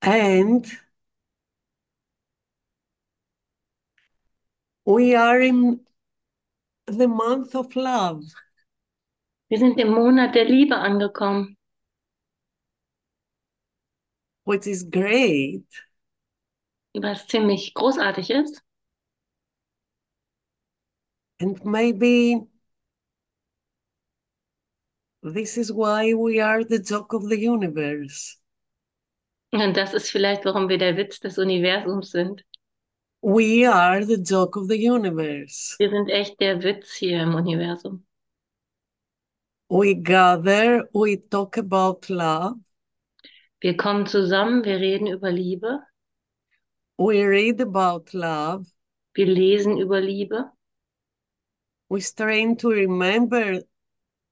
And we are in the month of love. Wir sind im Monat der Liebe angekommen, which is great. was ziemlich großartig ist. And maybe this is why we are the joke of the universe. Und das ist vielleicht, warum wir der Witz des Universums sind. We are the joke of the universe. Wir sind echt der Witz hier im Universum. We gather, we talk about love, Wir kommen zusammen, wir reden über Liebe, we read about love, wir lesen über Liebe, we strain to remember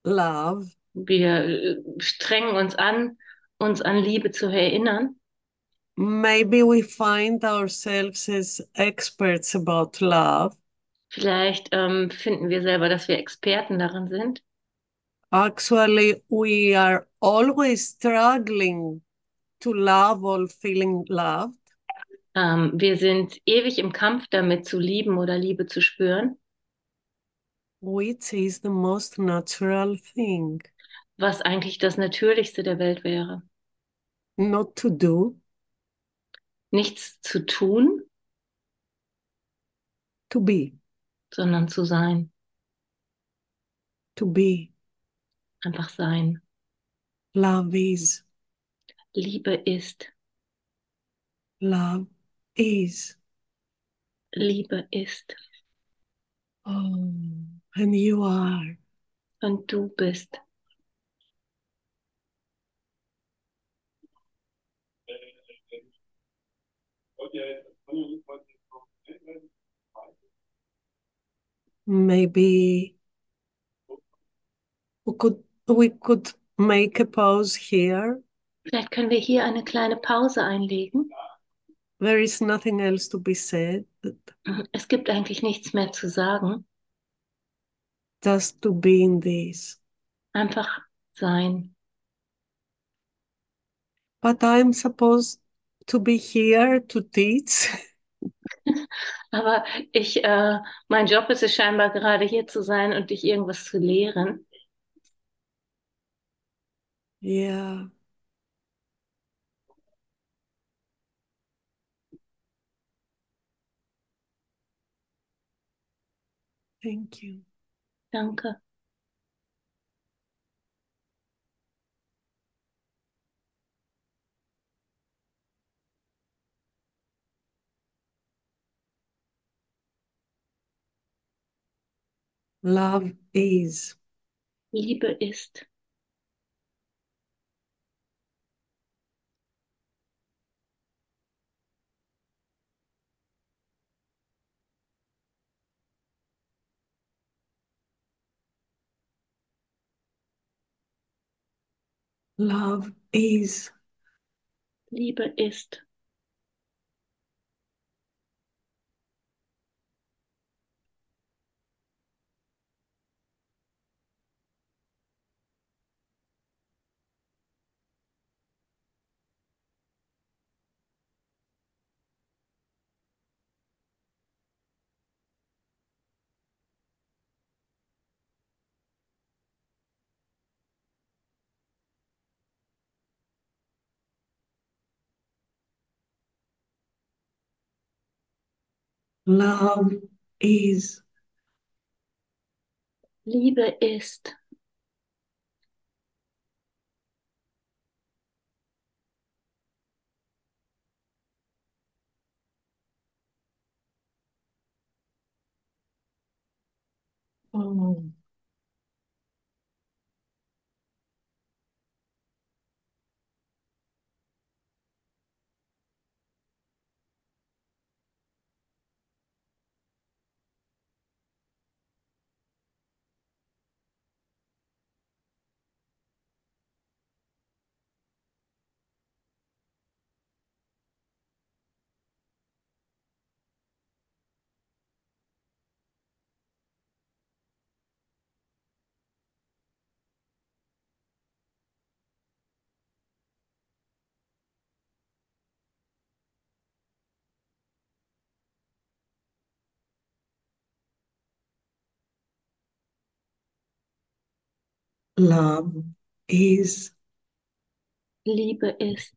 love, wir äh, strengen uns an, uns an Liebe zu erinnern. maybe we find ourselves as experts about love. Vielleicht ähm, finden wir selber, dass wir Experten darin sind. Actually, we are always struggling to love or feeling loved. Ähm, wir sind ewig im Kampf damit, zu lieben oder Liebe zu spüren, which is the most natural thing was eigentlich das Natürlichste der Welt wäre. not to do, Nichts zu tun, to be, sondern zu sein. to be. Einfach sein. Love is, Liebe ist. love is. Liebe ist. Oh, and you are. Und du bist. Maybe we could we could make a pause here. Vielleicht können wir hier eine kleine Pause einlegen. There is nothing else to be said, Es gibt eigentlich nichts mehr zu sagen. Just to be in this. Einfach sein. But I'm supposed to be here to teach. Aber ich, äh, mein Job ist es scheinbar gerade hier zu sein und dich irgendwas zu lehren. Yeah. Thank you. Danke. Love is. Liebe ist. Love is. Liebe ist. Love is. Liebe ist. Oh. Love is Liebe ist.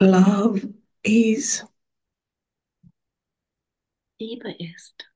Love is Liebe ist.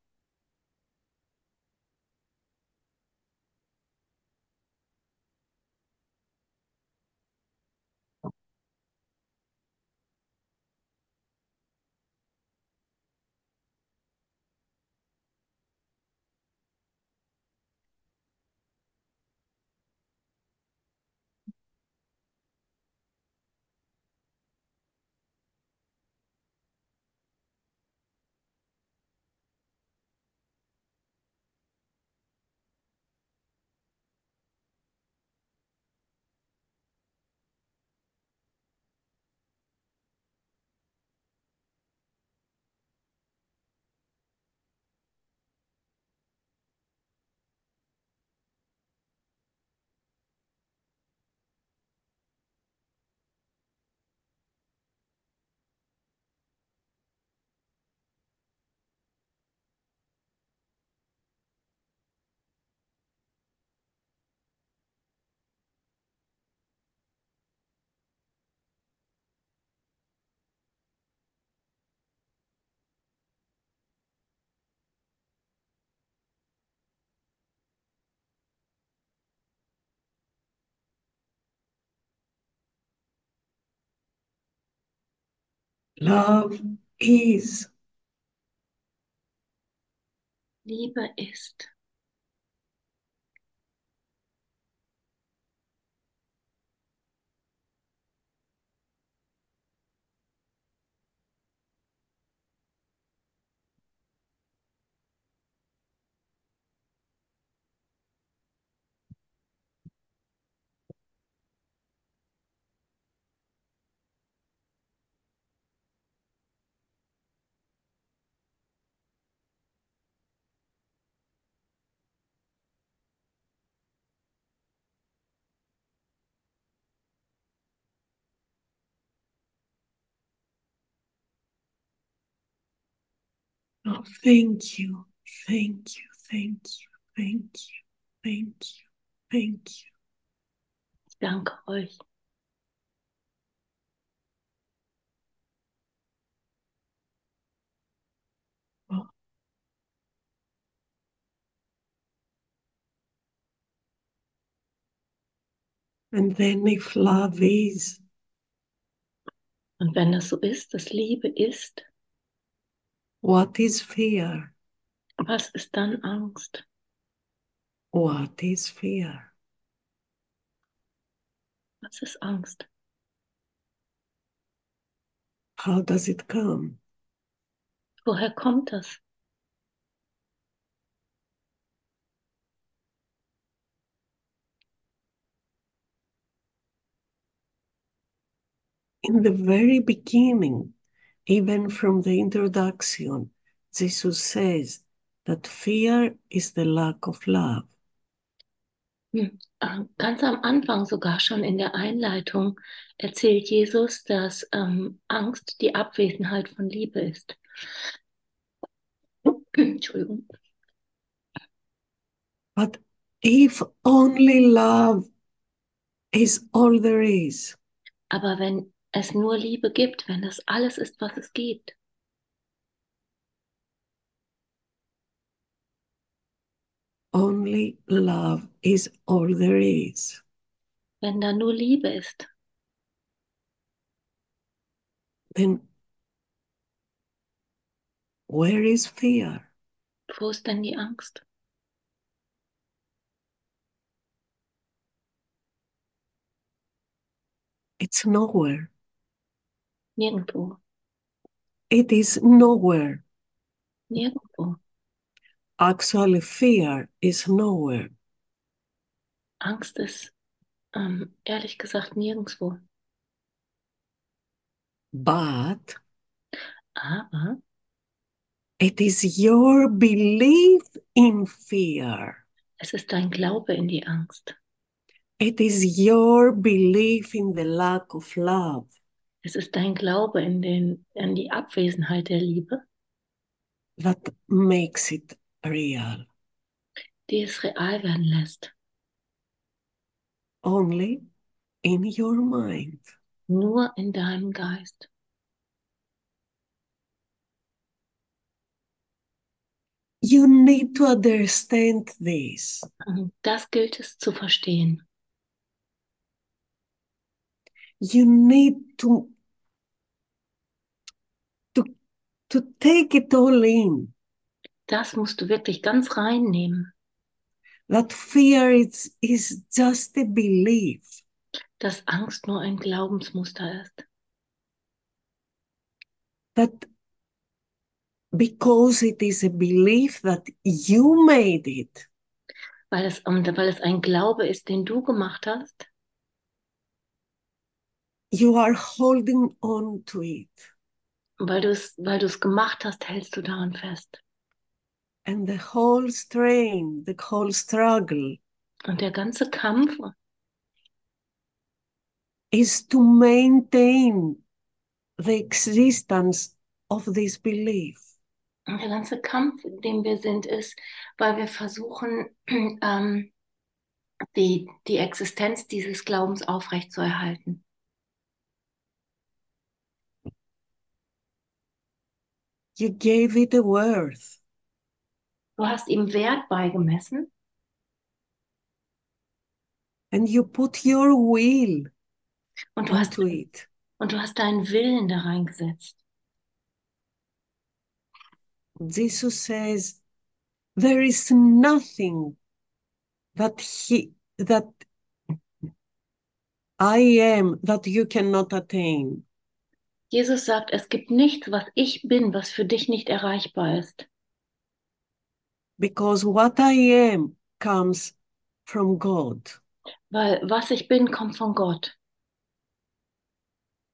Love is Liebe ist. Oh thank you. Thank you. Thank you. Thank you. Thank you. Thank you. Ich danke euch. oh. and then if love is Und wenn das so ist, dass Liebe ist, what is fear was ist dann Angst? what is fear Was ist Angst? how does it come Woher kommt das? in the very beginning, even from the introduction, Jesus says that fear is the lack of love. Hm, äh, Ganz am Anfang, sogar schon in der Einleitung, erzählt Jesus, dass ähm, Angst die Abwesenheit von Liebe ist. Entschuldigung. But if only love is all there is, Aber wenn es nur Liebe gibt, wenn das alles ist, was es gibt, only love is all there is, wenn da nur Liebe ist, then where is fear? wo ist denn die Angst? It's nowhere. Nirgendwo. It is nowhere. Nirgendwo. Actually, fear is nowhere. Angst ist ähm, ehrlich gesagt nirgendwo. But Aber it is your belief in fear. es ist dein Glaube in die Angst. It is your belief in the lack of love. Es ist dein Glaube in, den, in die Abwesenheit der Liebe, that makes it real. die es real werden lässt. Only in your mind. Nur in deinem Geist. You need to understand this. Und Das gilt es zu verstehen. You need to, to take it all in. Das musst du wirklich ganz reinnehmen. That fear is, is just a belief. dass Angst nur ein Glaubensmuster ist. That because it is a belief that you made it, Weil es, weil es ein Glaube ist, den du gemacht hast, you are holding on to it. Weil du es, weil du es gemacht hast, hältst du daran fest. And the whole strain, the whole struggle Und der ganze Kampf is to maintain the existence of this belief. Und der ganze Kampf, in dem wir sind, ist, weil wir versuchen, ähm, die, die Existenz dieses Glaubens aufrechtzuerhalten. You gave it a worth. Du hast ihm Wert beigemessen and you put your will und du hast, it. und du hast deinen Willen da reingesetzt. Jesus says, there is nothing that he that I am that you cannot attain. Jesus sagt, es gibt nichts, was ich bin, was für dich nicht erreichbar ist. Because what I am comes from God. Weil was ich bin, kommt von Gott.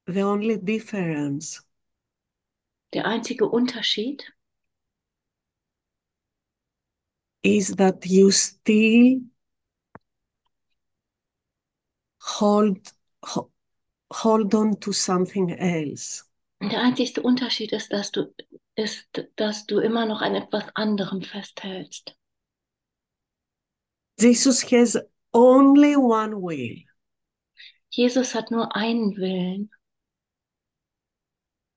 The only difference Der einzige Unterschied is that you still hold ho- hold on to something else. Der einzigste Unterschied ist, dass du, ist, dass du immer noch an etwas anderem festhältst. Jesus has only one will, Jesus hat nur einen Willen,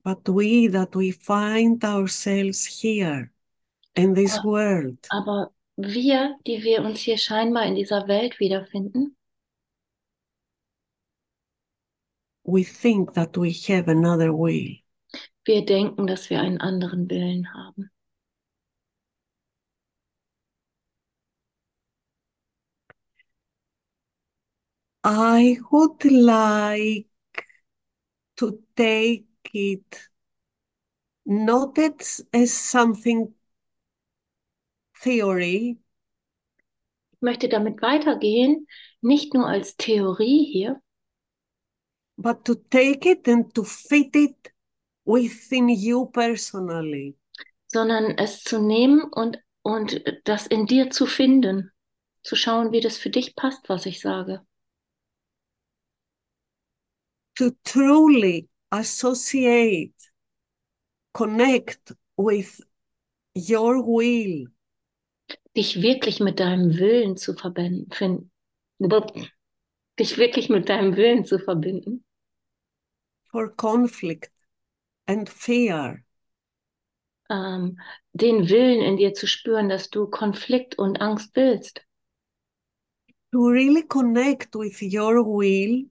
but we that we find ourselves here in this Ja. world, aber wir, die wir uns hier scheinbar in dieser Welt wiederfinden, we think that we have another will. wir denken, dass wir einen anderen Willen haben. I would like to take it not as, as something theory, Ich möchte damit weitergehen, nicht nur als Theorie hier, but to take it and to fit it within you personally. sondern es zu nehmen und, und das in dir zu finden, zu schauen, wie das für dich passt, was ich sage. To truly associate, connect with your will. Dich wirklich mit deinem Willen zu verbinden, dich wirklich mit deinem Willen zu verbinden. For conflict and fear. Ähm, den Willen in dir zu spüren, dass du Konflikt und Angst willst. To really connect with your will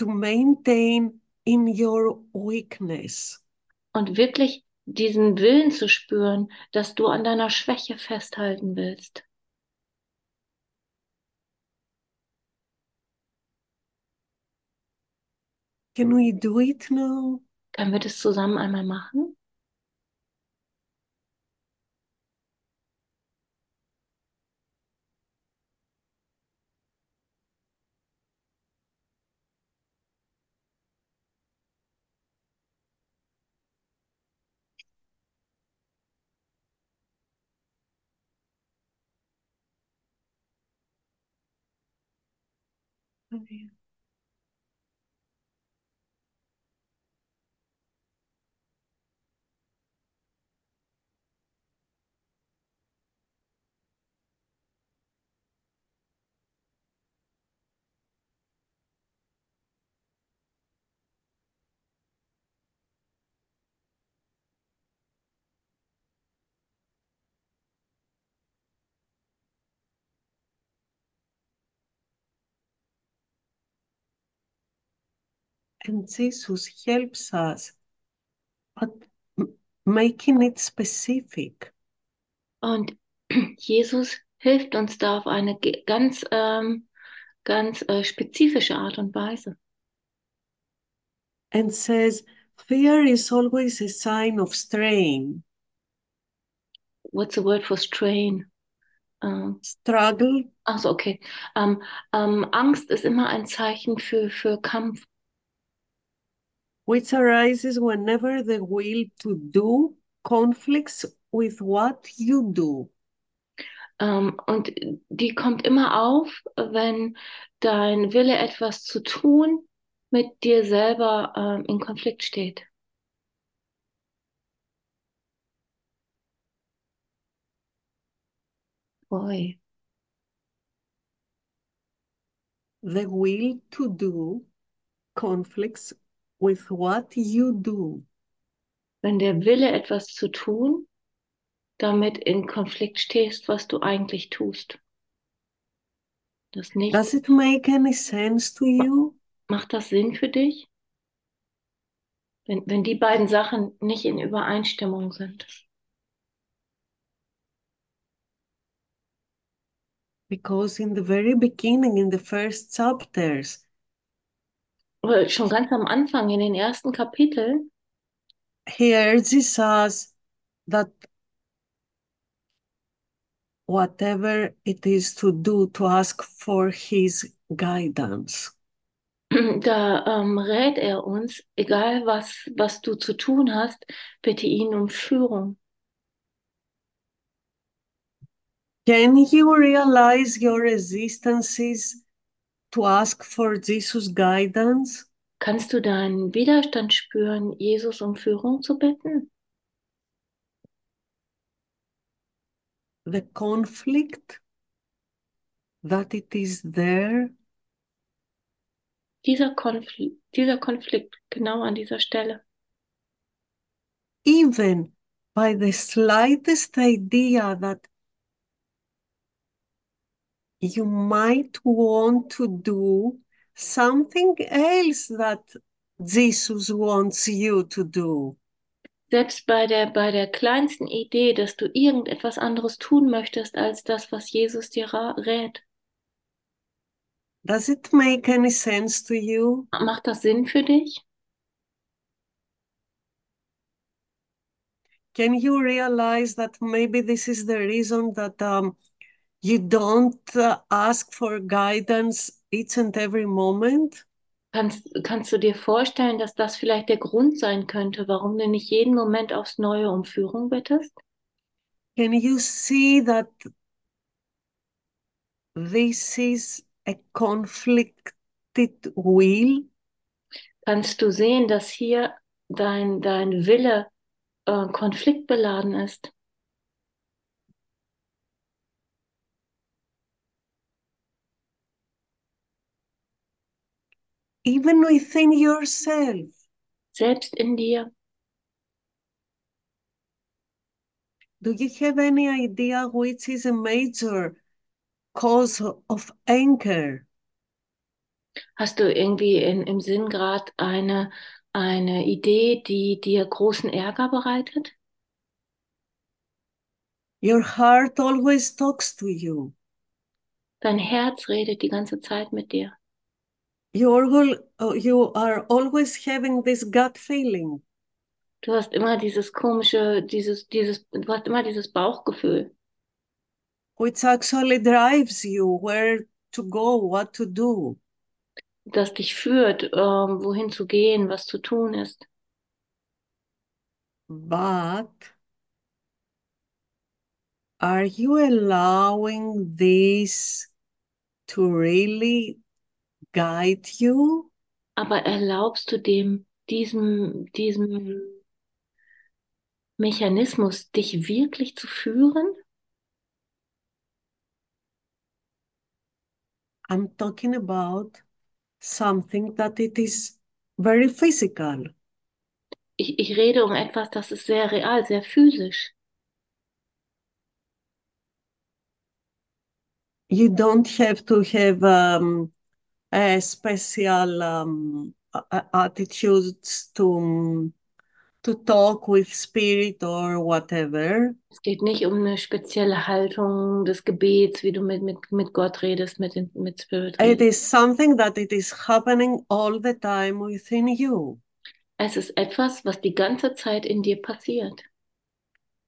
to maintain in your weakness. Und wirklich diesen Willen zu spüren, dass du an deiner Schwäche festhalten willst. Can we do it now? Können wir das zusammen einmal machen? And Jesus helps us, but making it specific. Und Jesus hilft uns da auf eine ganz, ähm, ganz äh, spezifische Art und Weise. And says, fear is always a sign of strain. What's the word for strain? Uh, Struggle. Also okay. Ähm, ähm, Angst ist immer ein Zeichen für, für Kampf. Which arises whenever the will to do conflicts with what you do. Um, und die kommt immer auf, wenn dein Wille, etwas zu tun, mit dir selber um, in Konflikt steht. Boy. The will to do conflicts with what you do. Wenn der Wille, etwas zu tun, damit in Konflikt stehst, was du eigentlich tust. Das nicht. Does it make any sense to you? Macht das Sinn für dich? Wenn, wenn die beiden Sachen nicht in Übereinstimmung sind. Because in the very beginning, in the first chapters, schon ganz am Anfang, in den ersten Kapiteln, he urges us that whatever it is to do, to ask for his guidance. Da ähm, rät er uns, egal was, was du zu tun hast, bitte ihn um Führung. Can you realize your resistances to ask for Jesus guidance? Kannst du deinen Widerstand spüren, Jesus um Führung zu bitten? The conflict that it is there. Dieser Konflikt, dieser Konflikt genau an dieser Stelle. Even by the slightest idea that you might want to do something else that Jesus wants you to do. Selbst bei der, bei der kleinsten Idee, dass du irgendetwas anderes tun möchtest als das, was Jesus dir rät. Does it make any sense to you? Macht das Sinn für dich? Can you realize that maybe this is the reason that um, you don't uh, ask for guidance each and every moment? Kannst, kannst du dir vorstellen, dass das vielleicht der Grund sein könnte, warum du nicht jeden Moment aufs Neue um Führung bittest? Can you see that this is a conflicted will? Kannst du sehen, dass hier dein, dein Wille äh, konfliktbeladen ist? Even within yourself. Selbst in dir. Do you have any idea which is a major cause of anger? Hast du irgendwie in, im Sinn gerade eine, eine Idee, die dir großen Ärger bereitet? Your heart always talks to you. Dein Herz redet die ganze Zeit mit dir. You're, oh, you are always having this gut feeling. Du hast immer dieses komische, dieses, dieses, du hast immer dieses Bauchgefühl. Which actually drives you where to go, what to do. Das dich führt, ähm, wohin zu gehen, was zu tun ist. But are you allowing this to really guide you? Aber erlaubst du dem, diesem, diesem Mechanismus, dich wirklich zu führen? I'm talking about something that it is very physical. Ich, ich rede um etwas, das ist sehr real, sehr physisch. You don't have to have um, a special um, attitudes to to talk with spirit or whatever. Es geht nicht um eine spezielle Haltung des Gebets, wie du mit, mit, mit Gott redest, mit, mit Spirit redest. It is something that it is happening all the time within you. Es ist etwas, was die ganze Zeit in dir passiert.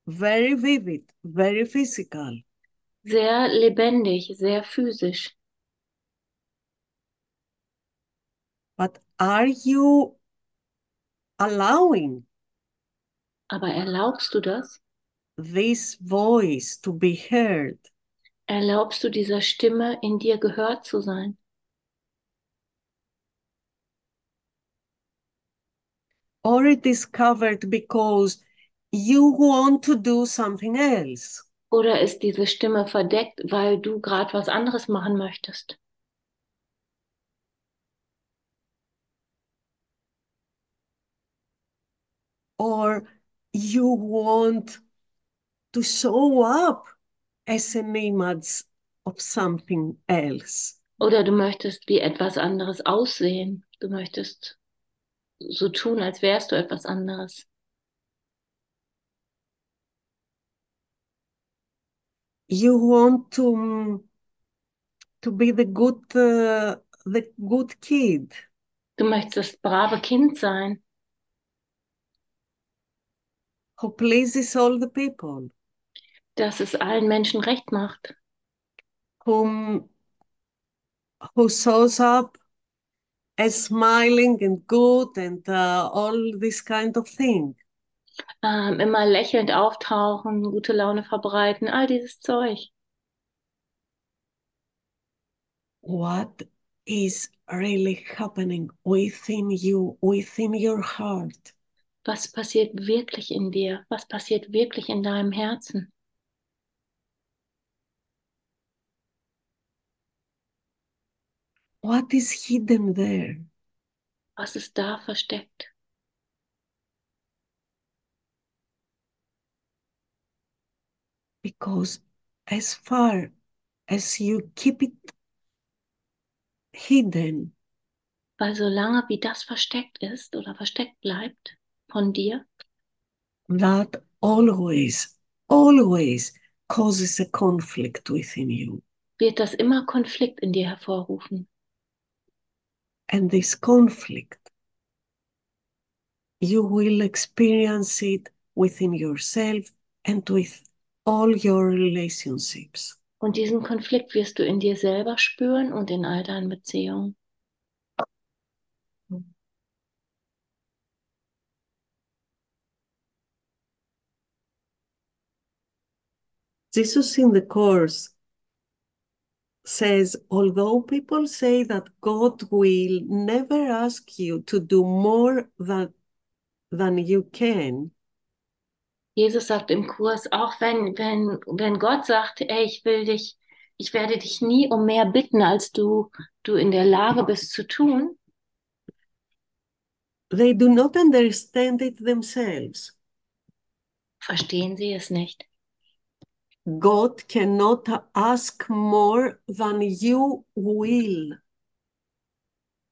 Very vivid, very physical. Sehr lebendig, sehr physisch. But are you allowing aber erlaubst du das? This voice to be heard. Erlaubst du dieser Stimme in dir gehört zu sein? Or it is covered because you want to do something else. Oder ist diese Stimme verdeckt, weil du gerade was anderes machen möchtest? Or you want to show up as an image of something else. Oder du möchtest wie etwas anderes aussehen. Du möchtest so tun, als wärst du etwas anderes. You want to to be the good uh, the good kid. Du möchtest das brave Kind sein. Who pleases all the people. Dass es allen Menschen recht macht. Whom, who shows up as smiling and good and uh, all this kind of thing. Ähm, immer lächelnd auftauchen, gute Laune verbreiten, all dieses Zeug. What is really happening within you, within your heart? Was passiert wirklich in dir? Was passiert wirklich in deinem Herzen? What is hidden there? Was ist da versteckt? Because as far as you keep it hidden, weil solange wie das versteckt ist oder versteckt bleibt, von dir? That always, always causes a conflict within you. Wird das immer Konflikt in dir hervorrufen? And this conflict, you will experience it within yourself and with all your relationships. Und diesen Konflikt wirst du in dir selber spüren und in all deinen Beziehungen. Jesus in the Course says, although people say that God will never ask you to do more than, than you can, Jesus sagt im Kurs, auch wenn, wenn, wenn Gott sagt, ey, ich will dich, ich werde dich nie um mehr bitten, als du, du in der Lage bist zu tun, they do not understand it themselves. verstehen sie es nicht. God cannot ask more than you will.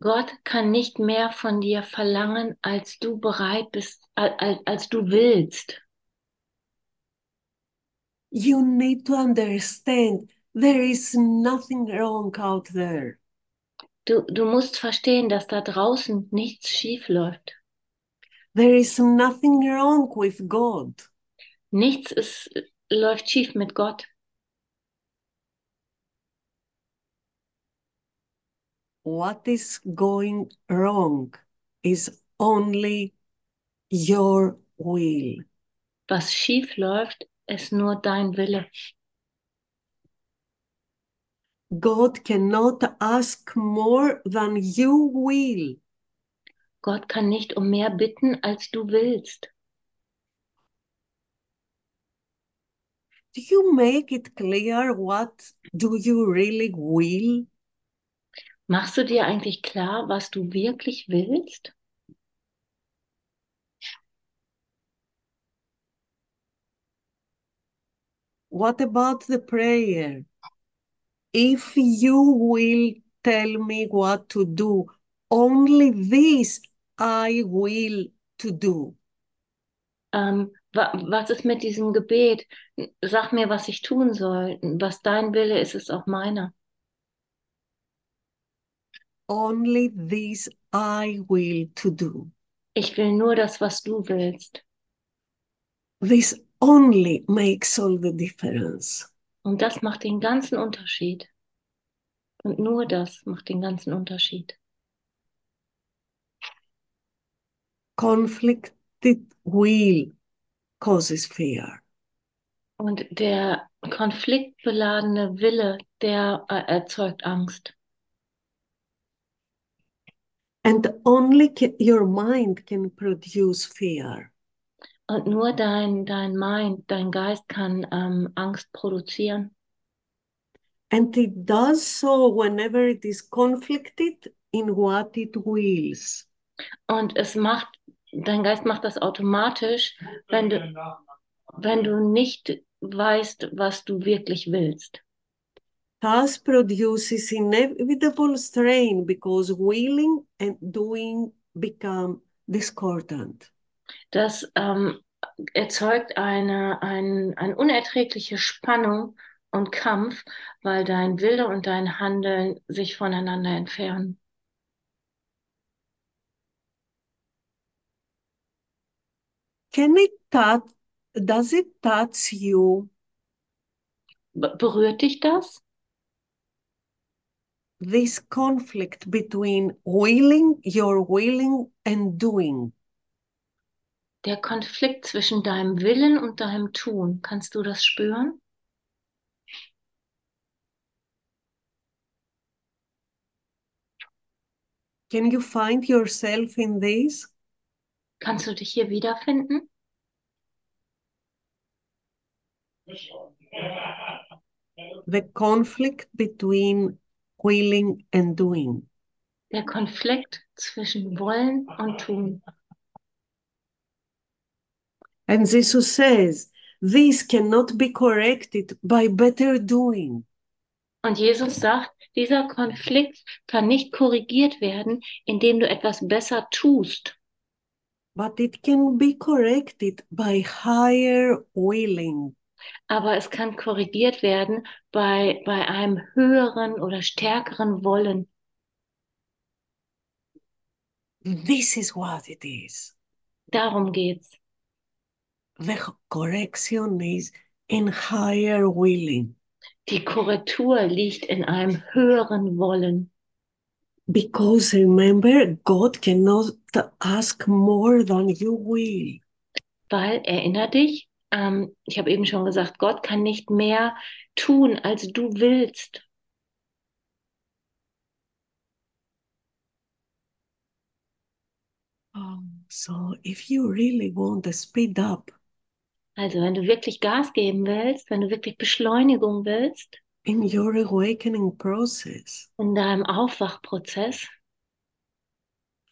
Gott kann nicht mehr von dir verlangen, als du bereit bist, als, als du willst. You need to understand there is nothing wrong out there. Du, du musst verstehen, dass da draußen nichts schief läuft. There is nothing wrong with God. Nichts ist, läuft schief mit Gott. What is going wrong is only your will. Was schief läuft, ist nur dein Wille. God cannot ask more than you will. Gott kann nicht um mehr bitten, als du willst. Do you make it clear what do you really will? Machst du dir eigentlich klar, was du wirklich willst? What about the prayer? If you will tell me what to do, only this I will to do. Wa was ist mit diesem Gebet? Sag mir, was ich tun soll. Was dein Wille ist, ist auch meiner. Only this I will to do. Ich will nur das, was du willst. This only makes all the difference. Und das macht den ganzen Unterschied. Und nur das macht den ganzen Unterschied. Conflicted will causes fear. Und der konfliktbeladene Wille, der äh, erzeugt Angst. And only your mind can produce fear. Und nur dein, dein Mind, dein Geist kann ähm, Angst produzieren. And it does so whenever it is conflicted in what it wills. Und es macht, dein Geist macht das automatisch, wenn du, wenn du nicht weißt, was du wirklich willst. Thus produces inevitable strain because willing and doing become discordant. Das ähm, erzeugt eine, ein, eine unerträgliche Spannung und Kampf, weil dein Wille und dein Handeln sich voneinander entfernen. Can it touch, does it touch you Be berührt dich das? this conflict between willing, your willing and doing? Der Konflikt zwischen deinem Willen und deinem Tun, kannst du das spüren? Can you find yourself in this? Kannst du dich hier wiederfinden? The conflict between willing and doing. Der Konflikt zwischen Wollen und Tun. And Jesus says, this cannot be corrected by better doing. Und Jesus sagt, dieser Konflikt kann nicht korrigiert werden, indem du etwas besser tust, but it can be corrected by higher willing. aber es kann korrigiert werden bei, bei einem höheren oder stärkeren Wollen. This is what it is. Darum geht's. The correction is in higher willing Die Korrektur liegt in einem höheren Wollen. Because remember, God cannot ask more than you will. Weil, erinner dich, ähm, ich habe eben schon gesagt, Gott kann nicht mehr tun, als du willst. Oh, so if you really want to speed up Also wenn du wirklich Gas geben willst, wenn du wirklich Beschleunigung willst in your awakening process, in deinem Aufwachprozess,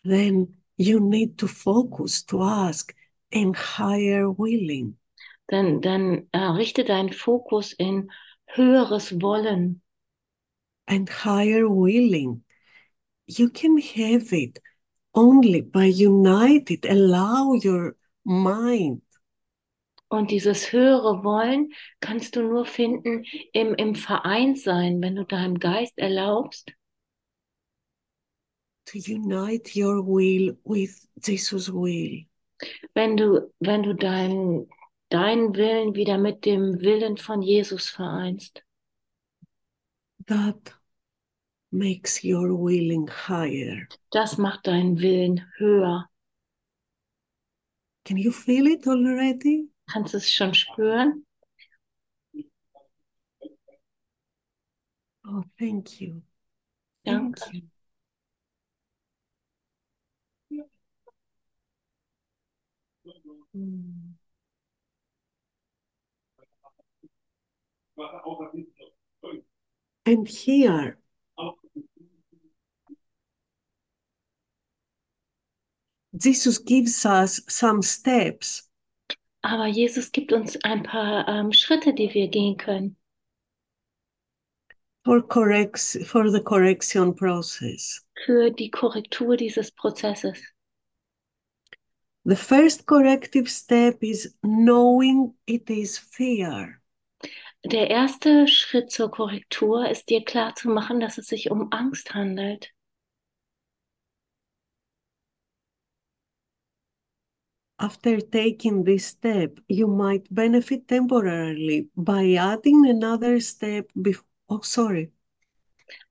then you need to focus to ask in higher willing. dann, dann äh, richte deinen Fokus in höheres Wollen. and higher willing. You can have it only by united. Allow your mind Und dieses höhere Wollen kannst du nur finden im, im Vereinssein, wenn du deinem Geist erlaubst, to unite your will with Jesus' will. wenn du, wenn du deinen, deinen Willen wieder mit dem Willen von Jesus vereinst. That makes your willing higher. Das macht deinen Willen höher. Can you feel it already? Kannst du es schon spüren? Oh, thank you. Thank you. Mm. And here, Jesus gives us some steps Aber Jesus gibt uns ein paar ähm, Schritte, die wir gehen können for corrects for the correction process. für die Korrektur dieses Prozesses. The first corrective step is knowing it is fear. Der erste Schritt zur Korrektur ist dir klar zu machen, dass es sich um Angst handelt. After taking this step, you might benefit temporarily by adding another step. Bef- oh, sorry.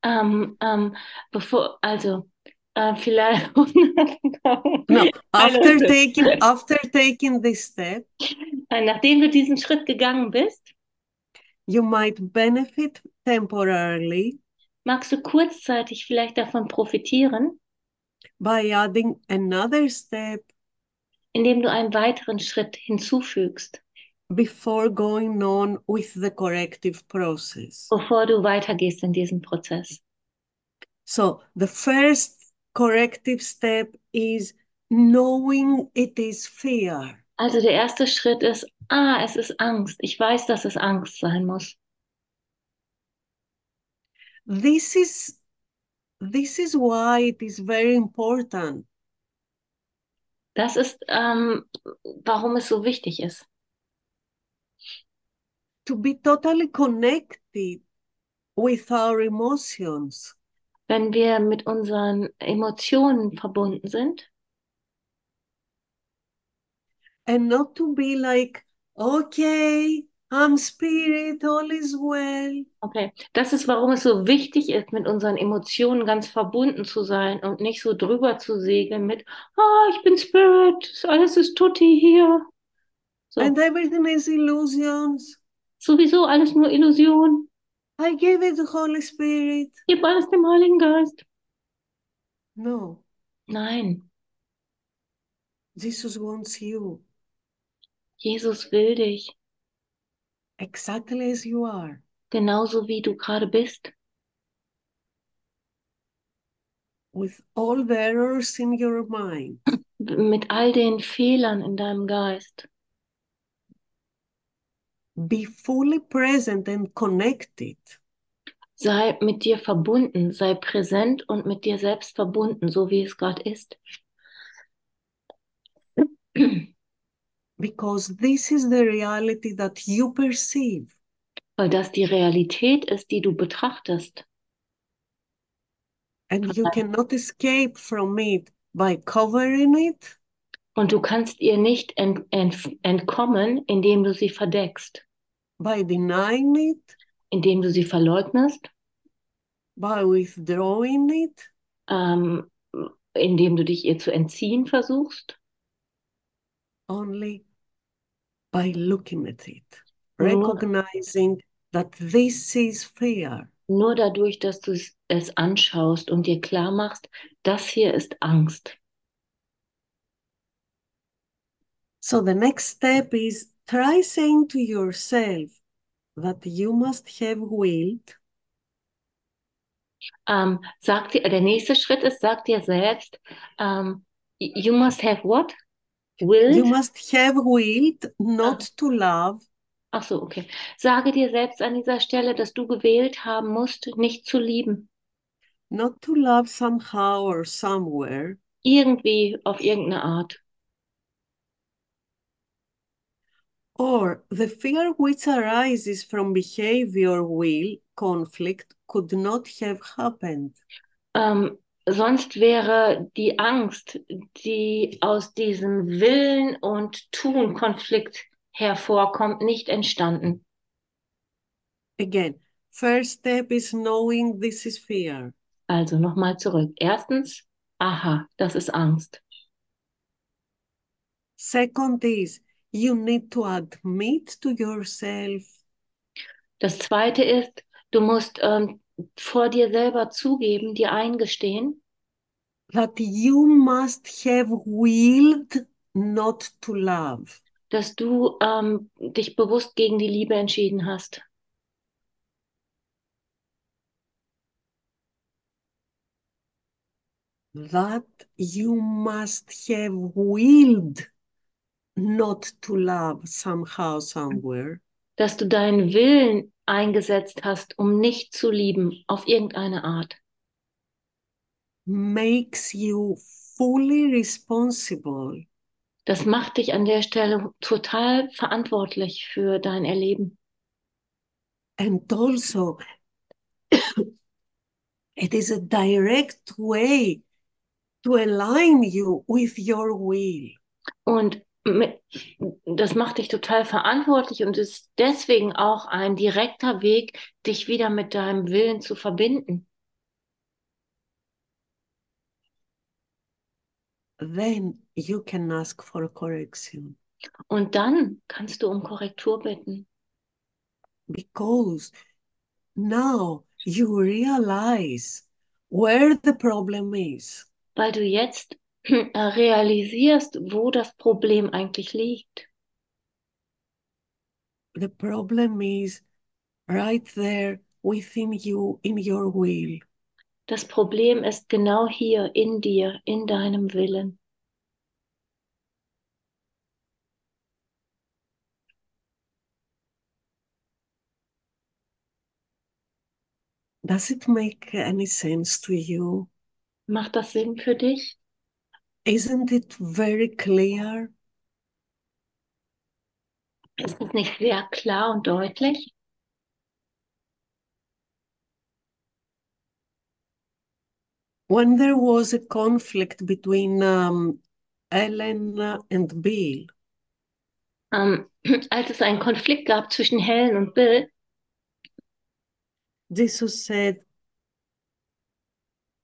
Um, um, ähm, ähm, bevor, also, uh, äh, vielleicht. No, after taking after taking this step, Nachdem du diesen Schritt gegangen bist, you might benefit temporarily magst du kurzzeitig vielleicht davon profitieren, by adding another step indem du einen weiteren Schritt hinzufügst, before going on with the corrective process. bevor du weitergehst in diesem Prozess. So the first corrective step is knowing it is fear. Also der erste Schritt ist, ah, es ist Angst. Ich weiß, dass es Angst sein muss. This is this is why it is very important Das ist, ähm, warum es so wichtig ist, to be totally connected with our emotions. Wenn wir mit unseren Emotionen verbunden sind. And not to be like, okay, I'm spirit, all is well. Okay, das ist, warum es so wichtig ist, mit unseren Emotionen ganz verbunden zu sein und nicht so drüber zu segeln mit, ah, ich bin Spirit, alles ist Tutti hier. So, And everything is illusions. sowieso alles nur Illusion. I gave it to Holy Spirit. Gib alles dem Heiligen Geist. No, Nein, Jesus wants you Jesus will dich, exactly as you are. genauso wie du gerade bist, with all the errors in your mind, mit all den Fehlern in deinem Geist. be fully present and connected. Sei mit dir verbunden, sei präsent und mit dir selbst verbunden, so wie es gerade ist. Because this is the reality that you perceive. Weil das die Realität ist, die du betrachtest. And you cannot escape from it by covering it, Und du kannst ihr nicht ent ent entkommen, indem du sie verdeckst, by denying it, indem du sie verleugnest, by withdrawing it, ähm, indem du dich ihr zu entziehen versuchst, only by looking at it, Nur- recognizing that this is fear. Nur dadurch, dass du es- anschaust und dir klar machst, das hier ist Angst. So the next step is try saying to yourself that you must have willed Ähm, sag dir, der nächste Schritt ist, sag dir selbst, ähm, you must have what? You must have willed not ah. to love Ach so, okay. Sage dir selbst an dieser Stelle, dass du gewählt haben musst, nicht zu lieben. not to love somehow or somewhere, Irgendwie auf irgendeine Art. or the fear which arises from behavior will conflict could not have happened. Ähm, sonst wäre die Angst, die aus diesem Willen und Tun-Konflikt hervorkommt, nicht entstanden. Again, first step is knowing this is fear. Also nochmal zurück. Erstens, aha, das ist Angst. Second is you need to admit to yourself Das zweite ist, du musst ähm, vor dir selber zugeben, dir eingestehen, that you must have willed not to love. dass du ähm, dich bewusst gegen die Liebe entschieden hast. That you must have willed not to love somehow, somewhere. Dass du deinen Willen eingesetzt hast, um nicht zu lieben, auf irgendeine Art. makes you fully responsible Das macht dich an der Stelle total verantwortlich für dein Erleben. and also it is a direct way to align you with your will Und das macht dich total verantwortlich und ist deswegen auch ein direkter Weg, dich wieder mit deinem Willen zu verbinden. then you can ask for a correction. Und dann kannst du um Korrektur bitten, because now you realize where the problem is. Weil du jetzt realisierst, wo das Problem eigentlich liegt. the problem is right there within you in your will Das Problem ist genau hier in dir, in deinem Willen. does it make any sense to you Macht das Sinn für dich? Isn't it very clear? Ist es nicht sehr klar und deutlich? When there was a conflict between um, Ellen and Bill, Ähm, als es einen Konflikt gab zwischen Helen und Bill, Jesus said,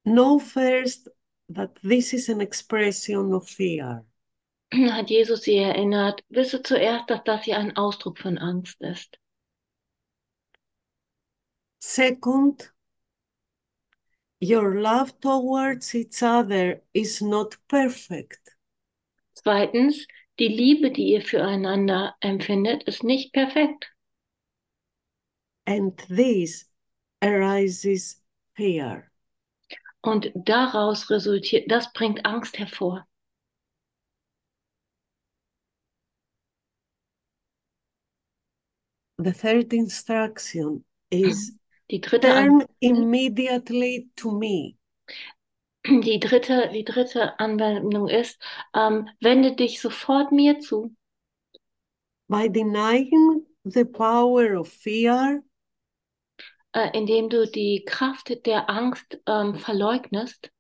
"No first that this is an expression of fear. hat Jesus sie erinnert, wisse zuerst, dass das hier ein Ausdruck von Angst ist. Second, your love towards each other is not perfect. Zweitens, die Liebe, die ihr füreinander empfindet, ist nicht perfekt. And this arises fear. Und daraus resultiert, das bringt Angst hervor. The third instruction is Die dritte, An turn immediately to me. die dritte, die dritte Anwendung ist, ähm, wende dich sofort mir zu. by denying the power of fear äh, indem du die Kraft der Angst ähm, verleugnest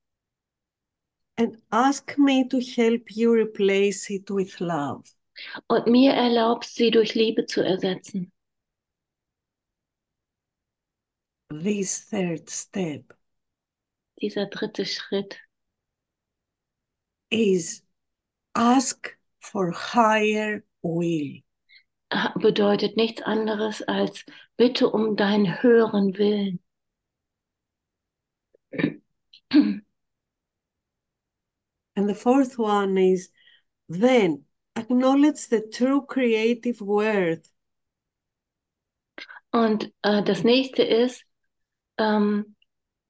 and ask me to help you replace it with love. und mir erlaubst, sie durch Liebe zu ersetzen. This third step Dieser dritte Schritt is ask for higher will. Bedeutet nichts anderes als bitte um deinen höheren Willen. And the fourth one is then acknowledge the true creative worth Und äh, das nächste ist, ähm,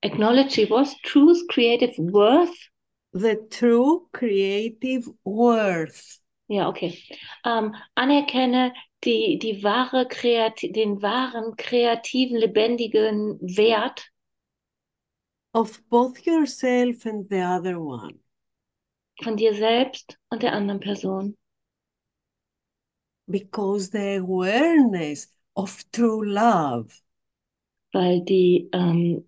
acknowledge was? Truth, creative worth? the true creative worth Ja, okay. Ähm, anerkenne die, die wahre kreati den wahren, kreativen, lebendigen Wert of both yourself and the other one. von dir selbst und der anderen Person. Because the awareness of true love Weil die, ähm,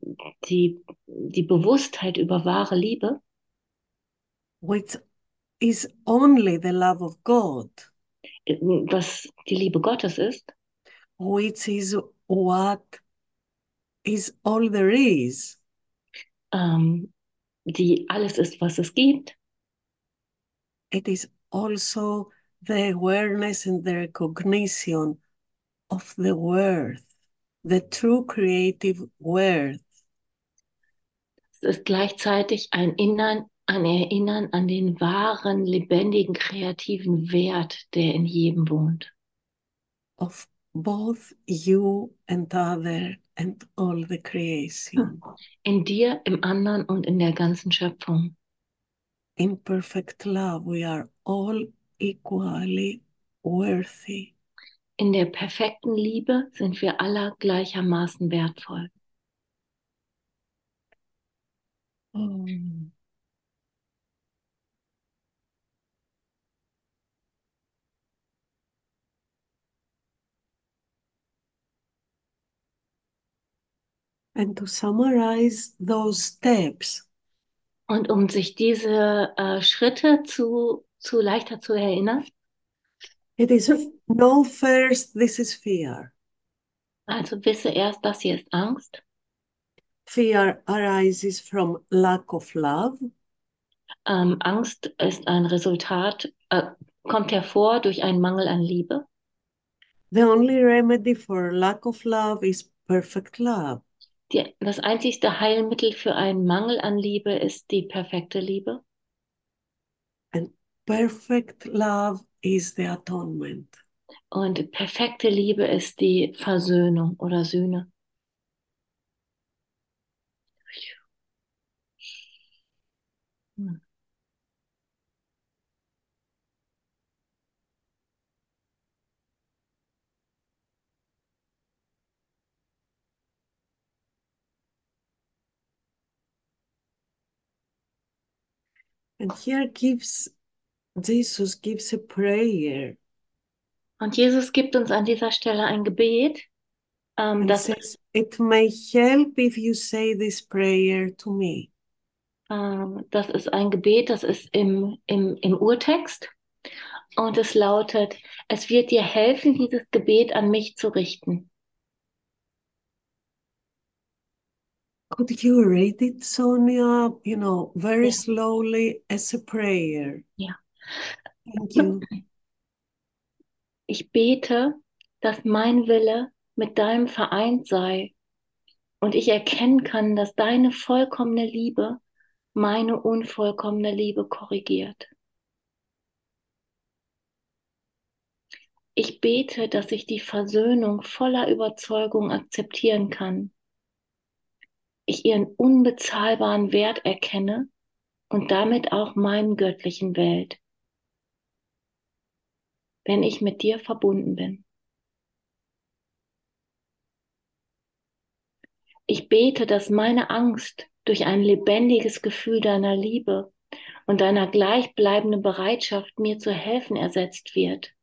die, die Bewusstheit über wahre Liebe, which is only the love of God, was die Liebe Gottes ist, which is what is all there is, um, ähm, die alles ist, was es gibt, it is also the awareness and the recognition of the worth, the true creative worth. Es ist gleichzeitig ein Innern, ein Erinnern an den wahren, lebendigen, kreativen Wert, der in jedem wohnt. of both you and other and all the creation. In dir, im anderen und in der ganzen Schöpfung. In perfect love, we are all equally worthy. In der perfekten Liebe sind wir alle gleichermaßen wertvoll. Oh. And to summarize those steps, Und um sich diese äh, Schritte zu, zu leichter zu erinnern, it is know first this is fear. also wisse erst, das hier ist Angst. Fear arises from lack of love. Ähm, Angst ist ein Resultat, äh, kommt hervor durch einen Mangel an Liebe. The only remedy for lack of love is perfect love. Die, das einzigste Heilmittel für einen Mangel an Liebe ist die perfekte Liebe. And perfect love is the atonement. Und perfekte Liebe ist die Versöhnung oder Sühne. And here gives Jesus gives a prayer Und Jesus gibt uns an dieser Stelle ein Gebet, ähm, and das, says, It may help if you say this prayer to me. ähm, das ist ein Gebet, das ist im, im, im Urtext. Und es lautet, es wird dir helfen, dieses Gebet an mich zu richten. Could you read it, Sonia? You know, very Yeah. slowly as a prayer. Ja. Thank you. Ich bete, dass mein Wille mit deinem vereint sei und ich erkennen kann, dass deine vollkommene Liebe meine unvollkommene Liebe korrigiert. Ich bete, dass ich die Versöhnung voller Überzeugung akzeptieren kann. Ich ihren unbezahlbaren Wert erkenne und damit auch meinen göttlichen Welt, wenn ich mit dir verbunden bin. Ich bete, dass meine Angst durch ein lebendiges Gefühl deiner Liebe und deiner gleichbleibenden Bereitschaft, mir zu helfen, ersetzt wird,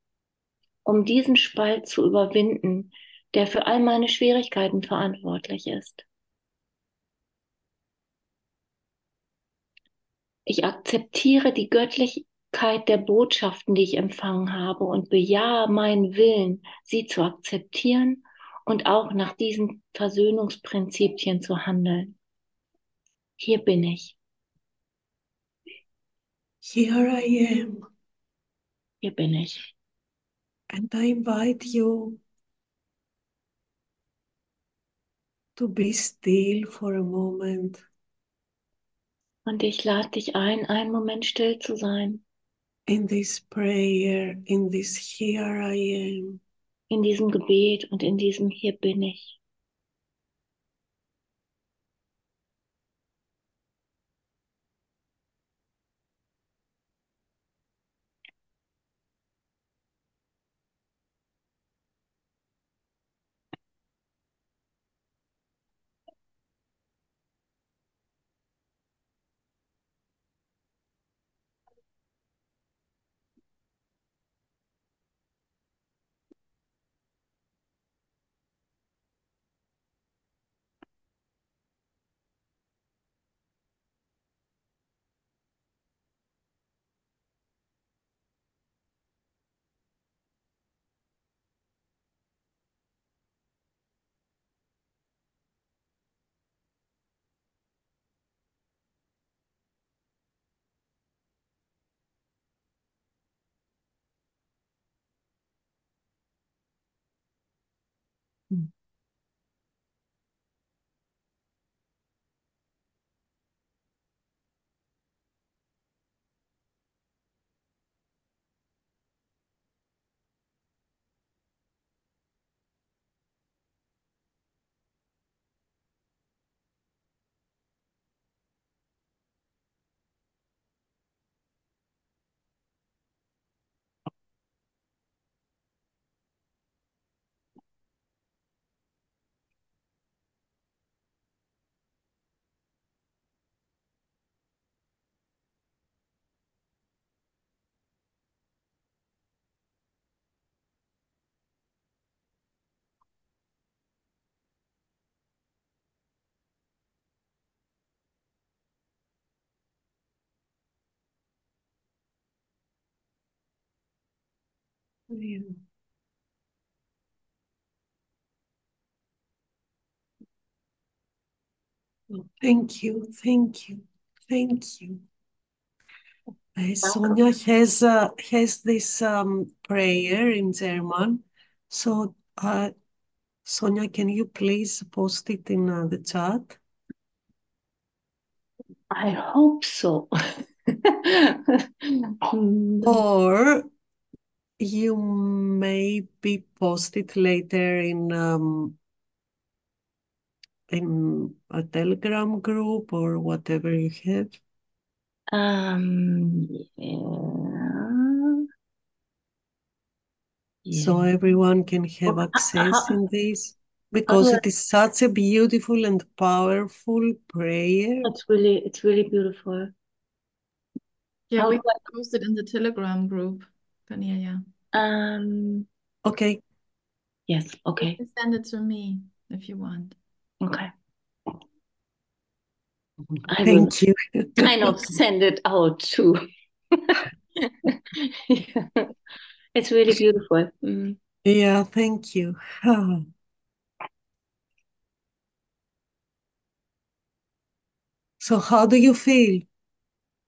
um diesen Spalt zu überwinden, der für all meine Schwierigkeiten verantwortlich ist. Ich akzeptiere die Göttlichkeit der Botschaften, die ich empfangen habe und bejahe meinen Willen, sie zu akzeptieren und auch nach diesen Versöhnungsprinzipien zu handeln. Hier bin ich, Here I am. hier bin ich. And I invite you to be still for a moment. Und ich lade dich ein, einen Moment still zu sein. In this prayer, in this here I am. In diesem Gebet und in diesem Hier bin ich. Mm. Yeah. Oh, Thank you, thank you, thank you. Uh, Sonia has uh, has this um, prayer in German. So, uh, Sonia, can you please post it in uh, the chat? I hope so. Or you maybe post it later in um, in a Telegram group or whatever you have. Um, yeah. so Yeah. everyone can have Oh, access how- in this because how- it is such a beautiful and powerful prayer. It's really, it's really beautiful. Yeah, How we do I- can post it in the Telegram group, Cornelia. Um, Okay, yes, You okay, can send it to me if you want. okay. I will thank you. kind of send it out too. Yeah. It's really beautiful. Mm. Yeah, thank you. So how do you feel?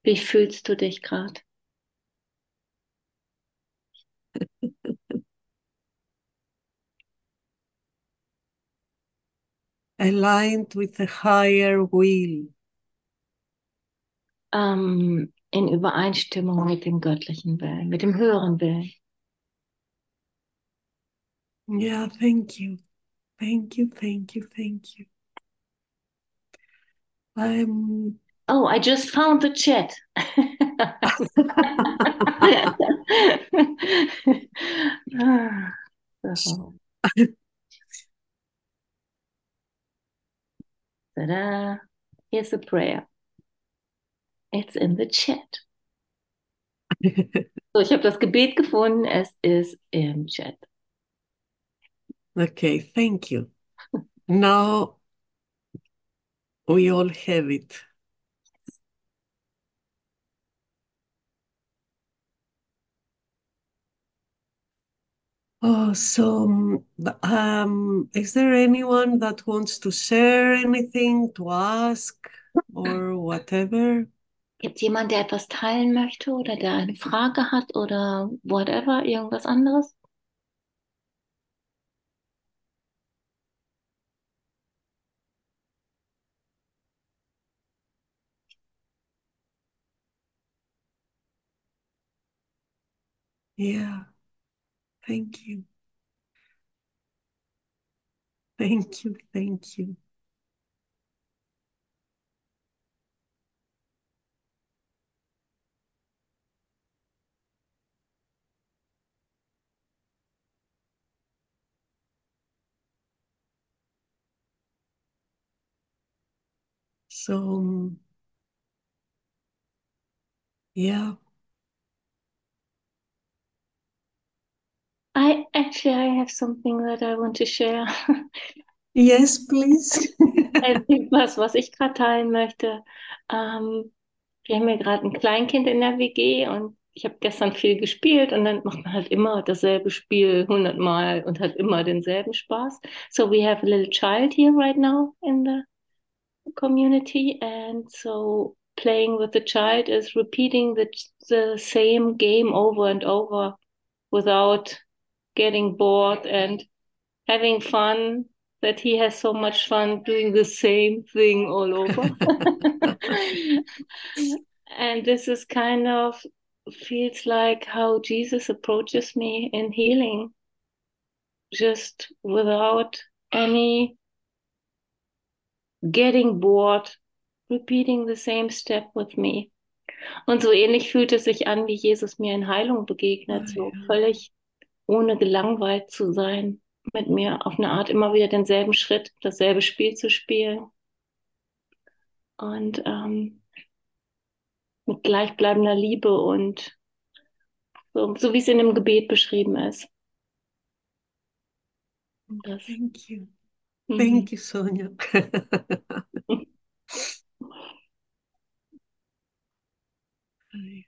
Wie fühlst du dich gerade? Aligned with a higher will. Ähm, in Übereinstimmung mit dem göttlichen Willen, mit dem höheren Willen. Yeah, thank you. Thank you, thank you, thank you. I'm Oh, I just found the chat. Ah, so. Ta-da. Here's a prayer. It's in the chat. So, ich habe das Gebet gefunden. Es ist im Chat. okay, thank you. Now we all have it. Oh, so um, is there anyone that wants to share anything, to ask or whatever? Gibt es jemanden, der etwas teilen möchte oder der eine Frage hat oder whatever, irgendwas anderes? Yeah. Thank you. Thank you. Thank you. So, yeah. I actually I have something that I want to share. Yes, please. was, was ich gerade teilen möchte. Ähm, wir haben ja gerade ein Kleinkind in der WG und ich habe gestern viel gespielt und dann macht man halt immer dasselbe Spiel hundertmal und hat immer denselben Spaß. So we have a little child here right now in the community and so playing with the child is repeating the, the same game over and over without getting bored and having fun that he has so much fun doing the same thing all over. and this is kind of feels like how Jesus approaches me in healing, just without any getting bored, repeating the same step with me. Und so ähnlich fühlt es sich an, wie Jesus mir in Heilung begegnet, ah, so völlig ohne gelangweilt zu sein, mit mir auf eine Art immer wieder denselben Schritt, dasselbe Spiel zu spielen. Und ähm, mit gleichbleibender Liebe und so, so wie es in dem Gebet beschrieben ist. Das. Thank you. Mhm. Thank you, Sonja.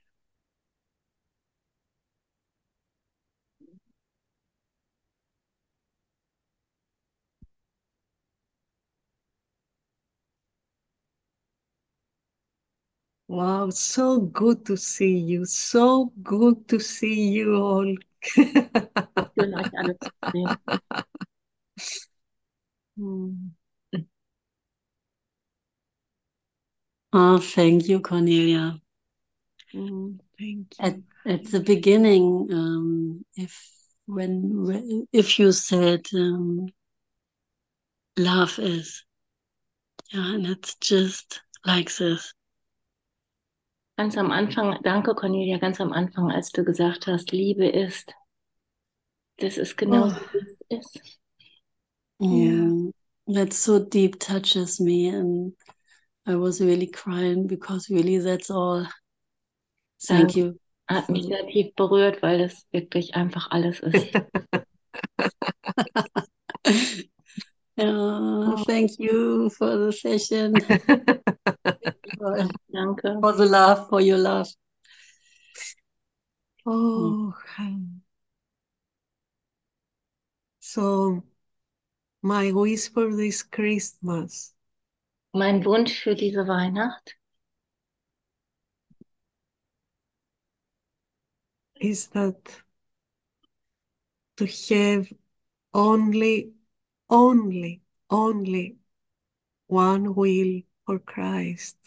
Wow, so good to see you. So good to see you all. Schön, euch alle zu sehen. Hmm. Oh, thank you, Cornelia. Mm, thank you. At, at the beginning, um, if when if you said um, love is, yeah, and it's just like this. Ganz am Anfang, danke Cornelia, ganz am Anfang, als du gesagt hast, Liebe ist, das ist genau Oh. wie es ist. Yeah. That so deep touches me, and I was really crying because really that's all. Thank Danke. you. Hat mich sehr tief berührt, weil das wirklich einfach alles ist. Yeah, thank you for the session, for, Danke. for the love, for your love. Oh. So, my wish for this Christmas Mein Wunsch für diese Weihnacht is that to have only, only, only one will for Christ.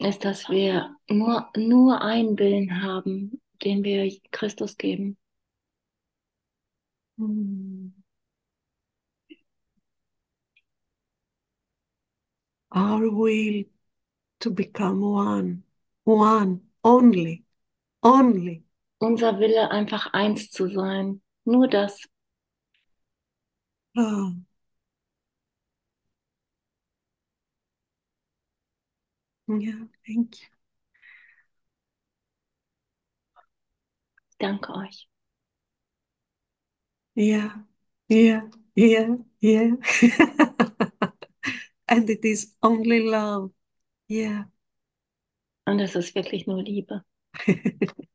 ist, dass wir nur, nur einen Willen haben, den wir Christus geben. Mm. Our will to become one, one, only, only. Unser Wille, einfach eins zu sein. Nur das. Oh. Yeah, thank you. Danke euch. Yeah, yeah, yeah, yeah. and it is only love. Yeah. Und es ist wirklich nur Liebe.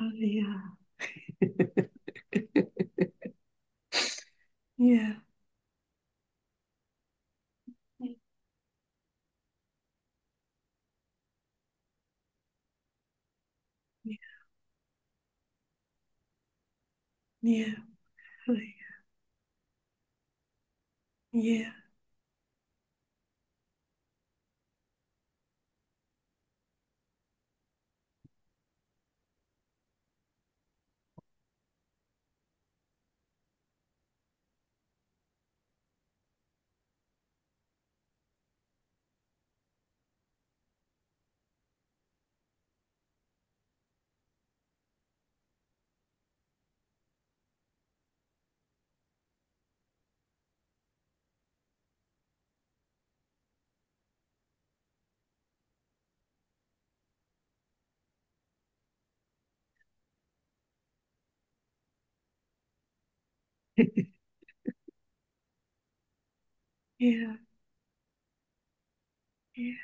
Oh yeah. Yeah. Yeah. Yeah. Yeah. Yeah.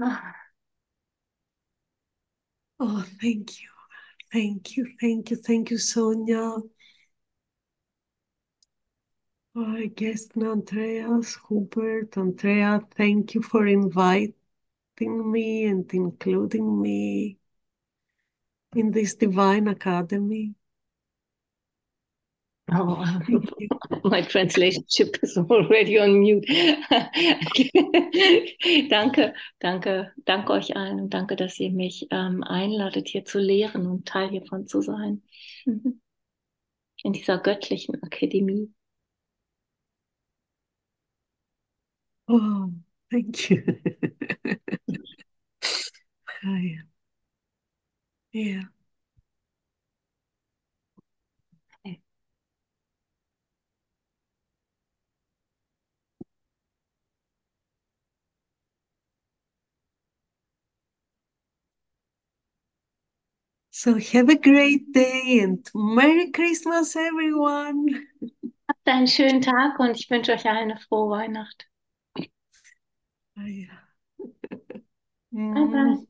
Ah, Oh, thank you. Thank you. Thank you. Thank you, Sonia. Our guest Andreas Hubert. Andrea, thank you for inviting me and including me in this divine academy. Oh, my translation chip is already on mute. danke, danke, danke euch allen und danke, dass ihr mich ähm, einladet, hier zu lehren und Teil hiervon zu sein. In dieser göttlichen Akademie. Oh, thank you. Oh, yeah. Yeah. So have a great day and Merry Christmas, everyone. Habt einen schönen Tag und ich wünsche euch eine frohe Weihnacht. Oh, yeah. Bye bye.